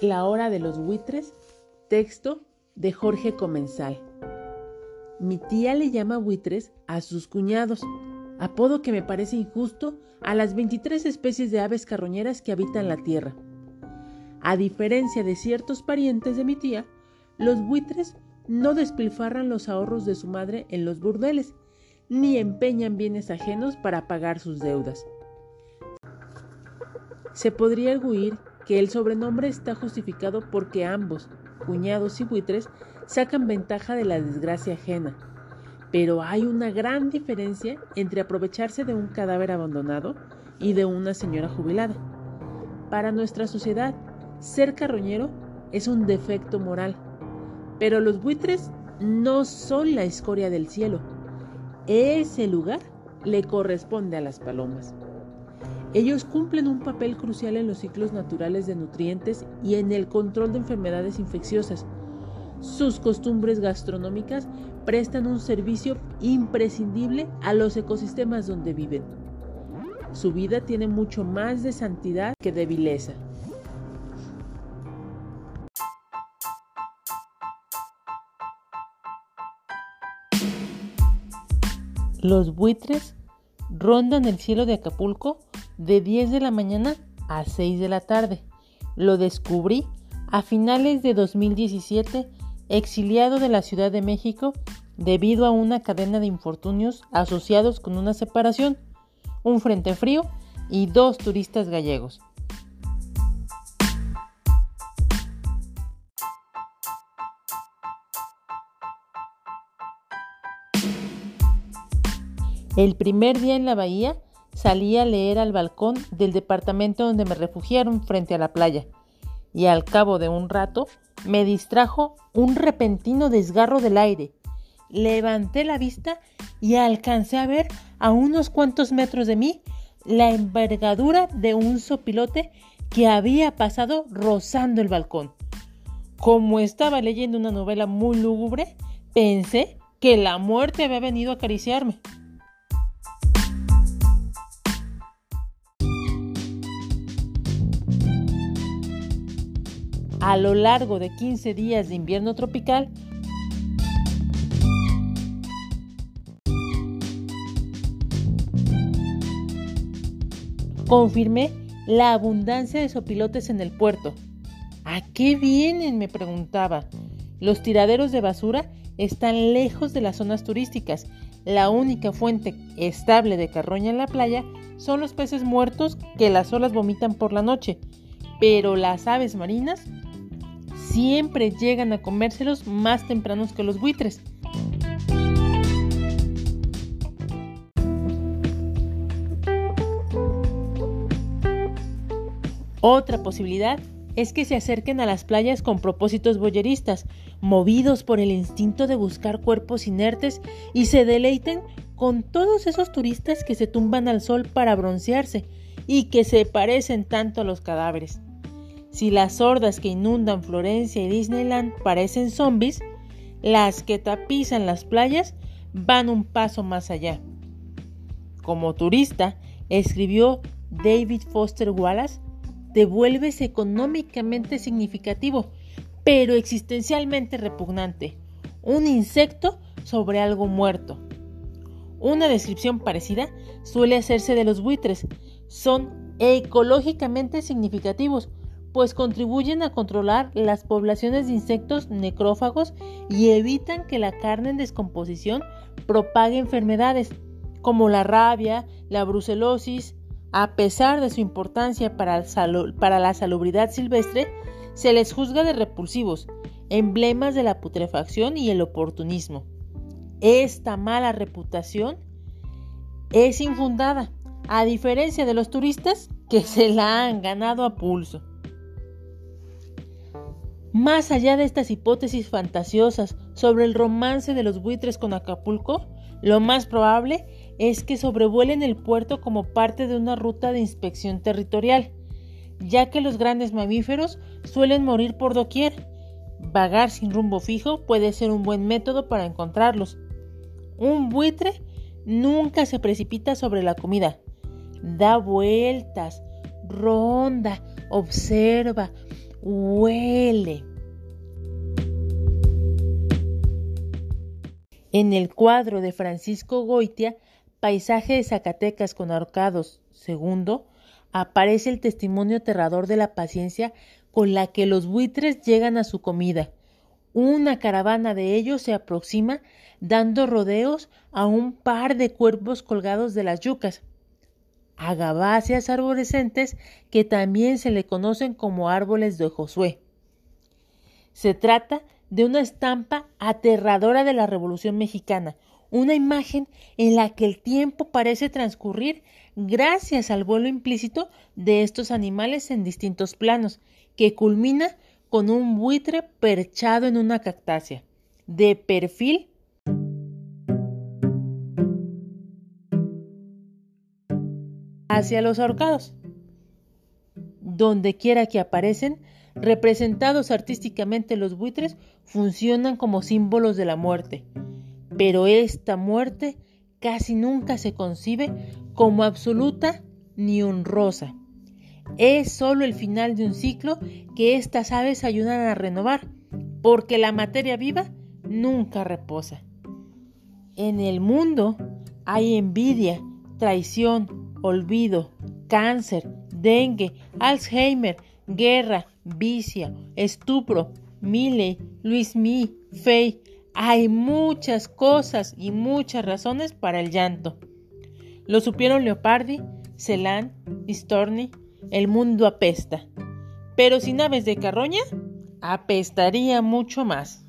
La hora de los buitres, texto de Jorge Comensal. Mi tía le llama buitres a sus cuñados, apodo que me parece injusto a las 23 especies de aves carroñeras que habitan la tierra. A diferencia de ciertos parientes de mi tía, los buitres no despilfarran los ahorros de su madre en los burdeles, ni empeñan bienes ajenos para pagar sus deudas. Se podría arguir que el sobrenombre está justificado porque ambos, cuñados y buitres, sacan ventaja de la desgracia ajena. Pero hay una gran diferencia entre aprovecharse de un cadáver abandonado y de una señora jubilada. Para nuestra sociedad, ser carroñero es un defecto moral, pero los buitres no son la escoria del cielo. Ese lugar le corresponde a las palomas. Ellos cumplen un papel crucial en los ciclos naturales de nutrientes y en el control de enfermedades infecciosas. Sus costumbres gastronómicas prestan un servicio imprescindible a los ecosistemas donde viven. Su vida tiene mucho más de santidad que de vileza. Los buitres rondan el cielo de Acapulco de 10 de la mañana a 6 de la tarde. Lo descubrí a finales de 2017 exiliado de la Ciudad de México debido a una cadena de infortunios asociados con una separación, un frente frío y dos turistas gallegos. El primer día en la bahía salí a leer al balcón del departamento donde me refugiaron frente a la playa, y al cabo de un rato me distrajo un repentino desgarro del aire. Levanté la vista y alcancé a ver a unos cuantos metros de mí la envergadura de un sopilote que había pasado rozando el balcón. Como estaba leyendo una novela muy lúgubre, pensé que la muerte había venido a acariciarme. A lo largo de 15 días de invierno tropical, confirmé la abundancia de sopilotes en el puerto. ¿A qué vienen? me preguntaba. Los tiraderos de basura están lejos de las zonas turísticas. La única fuente estable de carroña en la playa son los peces muertos que las olas vomitan por la noche. Pero las aves marinas siempre llegan a comérselos más tempranos que los buitres. Otra posibilidad es que se acerquen a las playas con propósitos boyeristas, movidos por el instinto de buscar cuerpos inertes y se deleiten con todos esos turistas que se tumban al sol para broncearse y que se parecen tanto a los cadáveres. Si las hordas que inundan Florencia y Disneyland parecen zombies, las que tapizan las playas van un paso más allá. Como turista, escribió David Foster Wallace, te vuelves económicamente significativo, pero existencialmente repugnante. Un insecto sobre algo muerto. Una descripción parecida suele hacerse de los buitres. Son ecológicamente significativos, pues contribuyen a controlar las poblaciones de insectos necrófagos y evitan que la carne en descomposición propague enfermedades como la rabia, la brucelosis. A pesar de su importancia para, la salubridad silvestre, se les juzga de repulsivos, emblemas de la putrefacción y el oportunismo. Esta mala reputación es infundada, a diferencia de los turistas que se la han ganado a pulso. Más allá de estas hipótesis fantasiosas sobre el romance de los buitres con Acapulco, lo más probable es que sobrevuelen el puerto como parte de una ruta de inspección territorial, ya que los grandes mamíferos suelen morir por doquier. Vagar sin rumbo fijo puede ser un buen método para encontrarlos. Un buitre nunca se precipita sobre la comida. Da vueltas, ronda, observa, huele. En el cuadro de Francisco Goitia, Paisaje de Zacatecas con ahorcados, segundo, aparece el testimonio aterrador de la paciencia con la que los buitres llegan a su comida. Una caravana de ellos se aproxima dando rodeos a un par de cuerpos colgados de las yucas, agabáceas arborescentes que también se le conocen como árboles de Josué. Se trata de una estampa aterradora de la Revolución Mexicana, una imagen en la que el tiempo parece transcurrir gracias al vuelo implícito de estos animales en distintos planos, que culmina con un buitre perchado en una cactácea, de perfil hacia los ahorcados. Donde quiera que aparecen, representados artísticamente los buitres, funcionan como símbolos de la muerte. Pero esta muerte casi nunca se concibe como absoluta ni honrosa. Es solo el final de un ciclo que estas aves ayudan a renovar, porque la materia viva nunca reposa. En el mundo hay envidia, traición, olvido, cáncer, dengue, Alzheimer, guerra, vicia, estupro, Miley, Luis Mi, Fey. Hay muchas cosas y muchas razones para el llanto. Lo supieron Leopardi, Celan, Storni. El mundo apesta. Pero sin aves de carroña, apestaría mucho más.